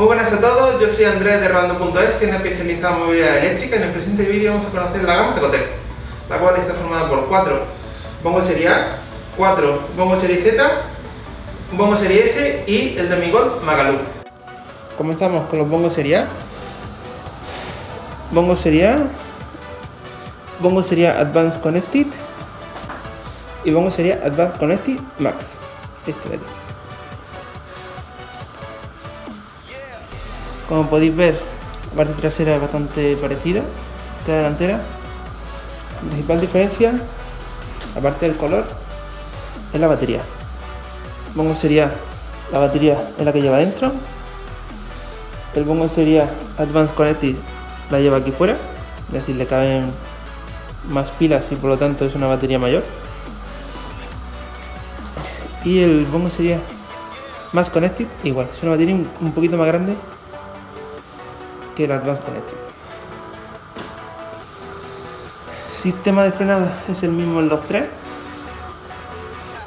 Muy buenas a todos, yo soy Andrés de Rando.es, tienda especializada en movilidad eléctrica. En el presente vídeo vamos a conocer la gama Cecotec, la cual está formada por 4 bombo serie A, 4 bombo serie Z, bombo serie S y el Demigod Magalú. Comenzamos con los bongos serie A. Bongo serie A, bongo sería Advanced Connected y bongo sería Advanced Connected Max. Este de. Como podéis ver, la parte trasera es bastante parecida a la delantera. La principal diferencia, aparte del color, es la batería. Bongo sería la batería en la que lleva dentro. El bongo sería Advanced Connected la lleva aquí fuera, es decir, le caben más pilas y por lo tanto es una batería mayor. Y el bongo sería más connected, igual, es una batería un poquito más grande el Advanced Connected. Sistema de frenada es el mismo en los tres.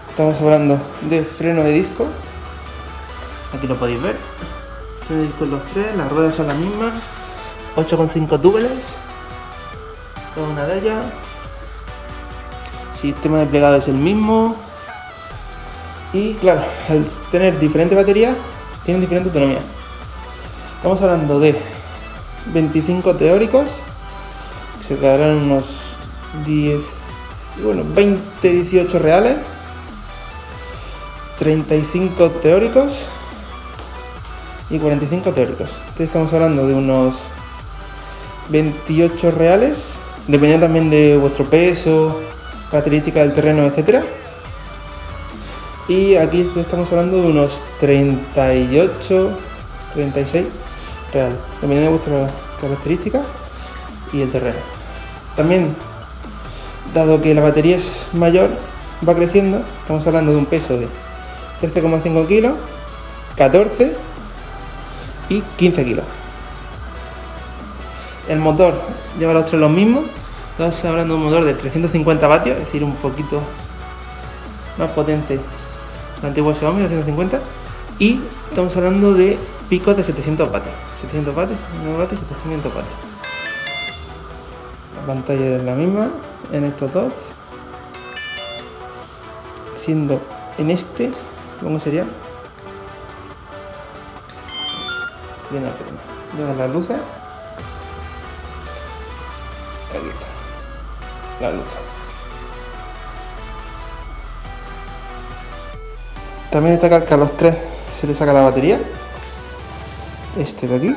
Estamos hablando de freno de disco. Aquí lo podéis ver. Freno de disco en los tres, las ruedas son las mismas. 8,5 túbeles cada una de ellas sistema de plegado es el mismo y claro, al tener diferentes baterías tienen diferente autonomía estamos hablando de 25 teóricos se quedarán unos 10 bueno 20 18 reales 35 teóricos y 45 teóricos entonces estamos hablando de unos 28 reales dependiendo también de vuestro peso, características del terreno, etc. Y aquí estamos hablando de unos 38, 36 reales, dependiendo de vuestras características y el terreno. También, dado que la batería es mayor, va creciendo, estamos hablando de un peso de 13,5 kilos, 14 y 15 kilos. El motor lleva los tres los mismos. Estamos hablando de un motor de 350 vatios, es decir, un poquito más potente el antiguo Xiaomi de 350. Y estamos hablando de picos de 700 vatios. 700 vatios, 9 vatios, 700 vatios. La pantalla es la misma en estos dos. Siendo en este, ¿cómo sería? Bien, las luces. Aquí está. La luz. También destacar que a los tres se le saca la batería. Este de aquí.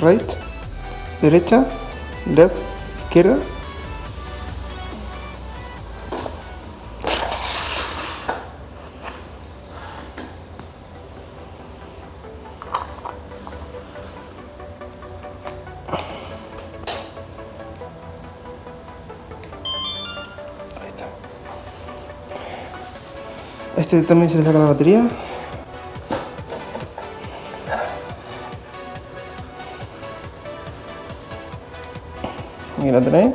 right, derecha, left, izquierda. Este también se le saca la batería. Aquí lo tenéis.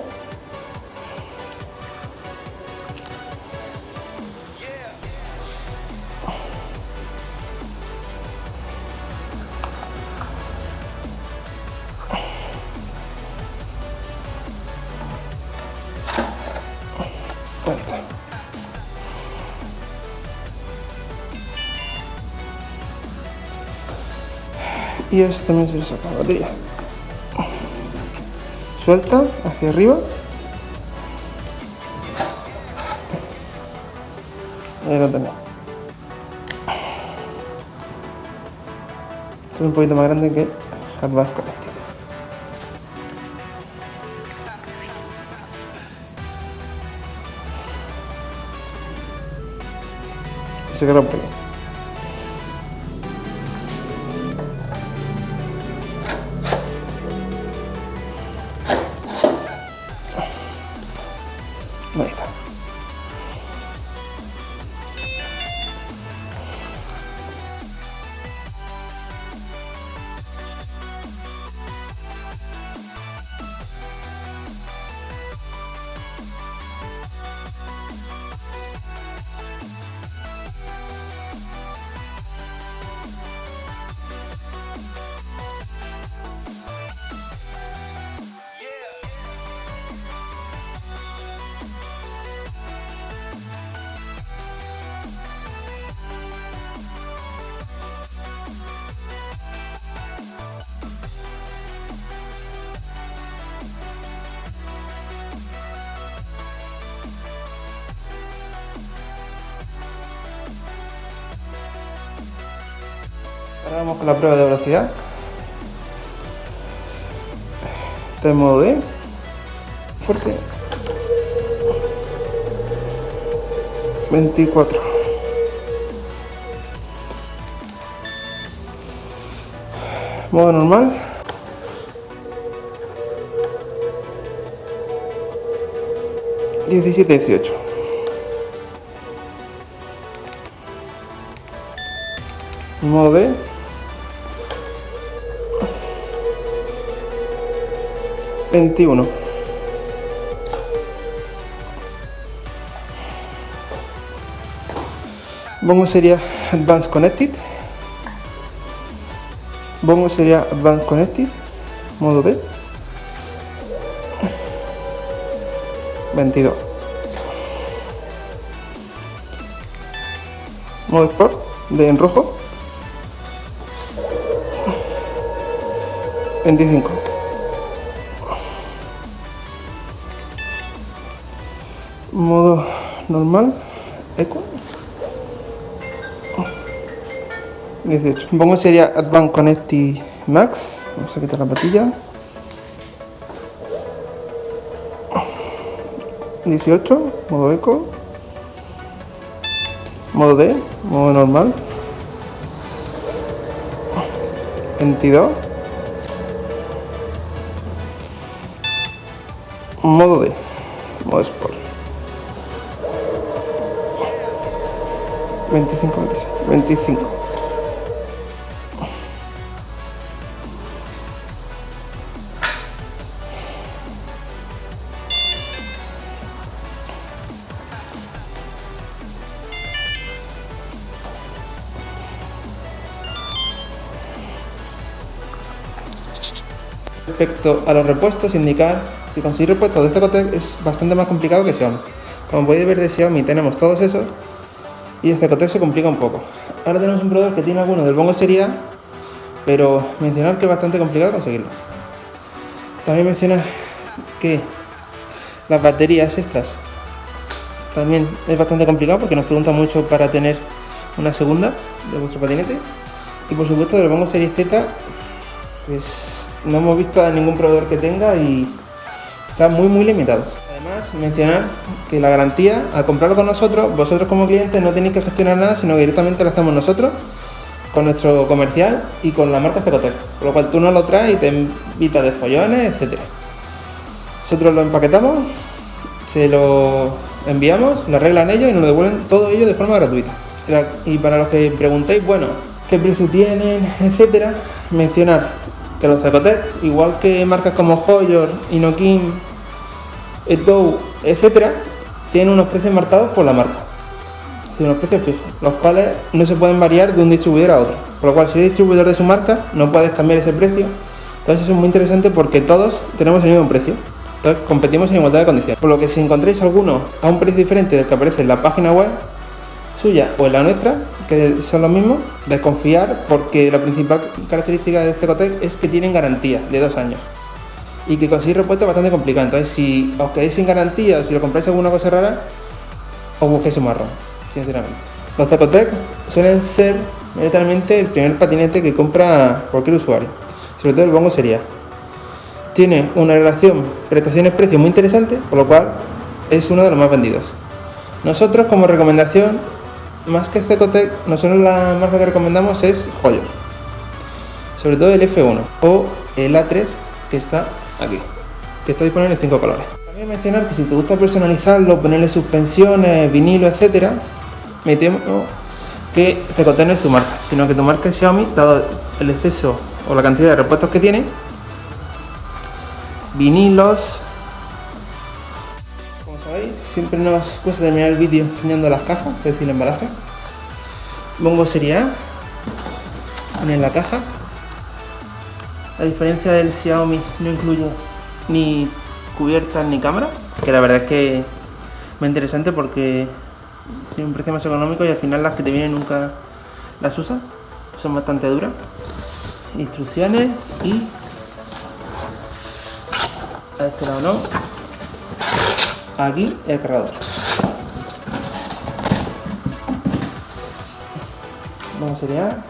Y esto también se le saca la batería suelta hacia arriba. Ahí lo tenéis es un poquito más grande que Advanced Connected se queda un pelín Ahora vamos con la prueba de velocidad. Está en modo D. Fuerte. 24. Modo normal. Diecisiete, dieciocho. Modo D. Veintiuno. Bongo sería Advanced Connected. Bongo sería Advanced Connected. Modo D. 22. Modo Sport de en rojo. 25. Modo normal. Eco. 18. Pongo sería Advanced Connecti Max. Vamos a quitar la patilla. 18, modo eco. Modo D, modo normal. 22. Modo D, modo Sport. 25, 26, 25. Respecto a los repuestos, indicar que conseguir repuestos de este Cotec es bastante más complicado que Xiaomi. Como podéis ver de Xiaomi tenemos todos esos y este Cotec se complica un poco. Ahora tenemos un proveedor que tiene algunos del Bongo Sería, pero mencionar que es bastante complicado conseguirlos. También mencionar que las baterías estas también es bastante complicado porque nos preguntan mucho para tener una segunda de vuestro patinete. Y por supuesto del Bongo Series Z, pues no hemos visto a ningún proveedor que tenga y está muy muy limitado. Además, mencionar que la garantía, al comprarlo con nosotros, vosotros como clientes no tenéis que gestionar nada, sino que directamente lo hacemos nosotros con nuestro comercial y con la marca Cerotec. Por lo cual tú nos lo traes y te invitas de follones, etc. Nosotros lo empaquetamos, se lo enviamos, lo arreglan ellos y nos lo devuelven todo ello de forma gratuita. Y para los que preguntéis, bueno, qué precio tienen, etcétera, mencionar que los Ecotec, igual que marcas como Hoyer, Inokin, Etou, etcétera, tienen unos precios marcados por la marca. Tienen unos precios fijos, los cuales no se pueden variar de un distribuidor a otro. Por lo cual, si eres distribuidor de su marca, no puedes cambiar ese precio. Entonces, eso es muy interesante porque todos tenemos el mismo precio. Entonces, competimos en igualdad de condiciones. Por lo que, si encontréis alguno a un precio diferente del que aparece en la página web suya o en la nuestra, que son los mismos, desconfiar porque la principal característica de este Cotec es que tienen garantía de dos años y que conseguir repuesto es bastante complicado. Entonces, si os quedáis sin garantía o si lo compráis alguna cosa rara, os busquéis un marrón, sinceramente. Los Ecotec suelen ser directamente el primer patinete que compra cualquier usuario, sobre todo el Bongo sería. Tiene una relación prestaciones-precio muy interesante, por lo cual es uno de los más vendidos. Nosotros, como recomendación, más que Cecotec, nosotros la marca que recomendamos es Hoyer. Sobre todo el F1 o el A3 que está aquí, que está disponible en 5 colores. También mencionar que si te gusta personalizarlo, ponerle suspensiones, vinilo, etcétera, me temo que Cecotec no es tu marca, sino que tu marca es Xiaomi, dado el exceso o la cantidad de repuestos que tiene, vinilos, siempre nos cuesta terminar el vídeo enseñando las cajas, es decir, el embalaje. Bongo sería en la caja. A diferencia del Xiaomi no incluye ni cubiertas ni cámara, que la verdad es que muy interesante porque tiene un precio más económico y al final las que te vienen nunca las usas, son bastante duras. Instrucciones y a este lado no, aquí el cargador. Vamos a seriar.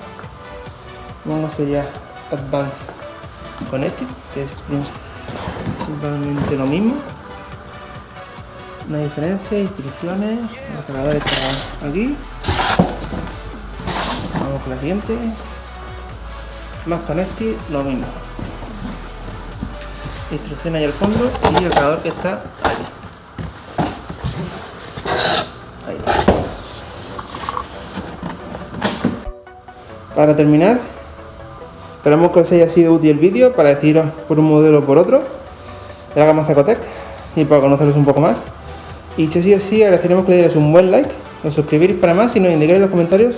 Vamos allá Advanced Connected, que es principalmente lo mismo. Hay diferencia, instrucciones, el cargador está aquí. Vamos con la siguiente. Más Connected, lo mismo. Instrucciones ahí al fondo y el cargador que está ahí. Ahí Para terminar, esperamos que os haya sido útil el vídeo para deciros por un modelo o por otro de la gama Zacotec y para conocerlos un poco más. Y si así así, agradeceremos que le deis un buen like, os suscribiréis para más y nos indiquéis en los comentarios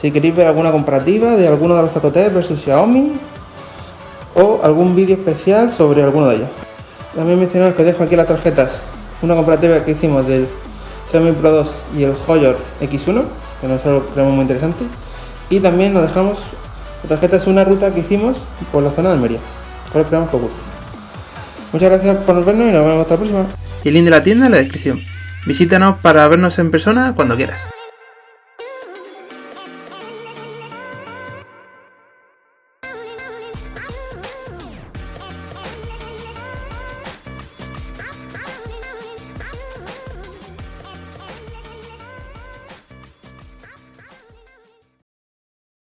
si queréis ver alguna comparativa de alguno de los Zacotec versus Xiaomi o algún vídeo especial sobre alguno de ellos. También mencionaros que dejo aquí las tarjetas, una comparativa que hicimos del Xiaomi Pro 2 y el Hoyor X1, que nosotros creemos muy interesante. Y también nos dejamos, tarjeta es una ruta que hicimos por la zona de Almería, cual esperamos que os guste. Muchas gracias por vernos y nos vemos hasta la próxima. Y el link de la tienda en la descripción. Visítanos para vernos en persona cuando quieras.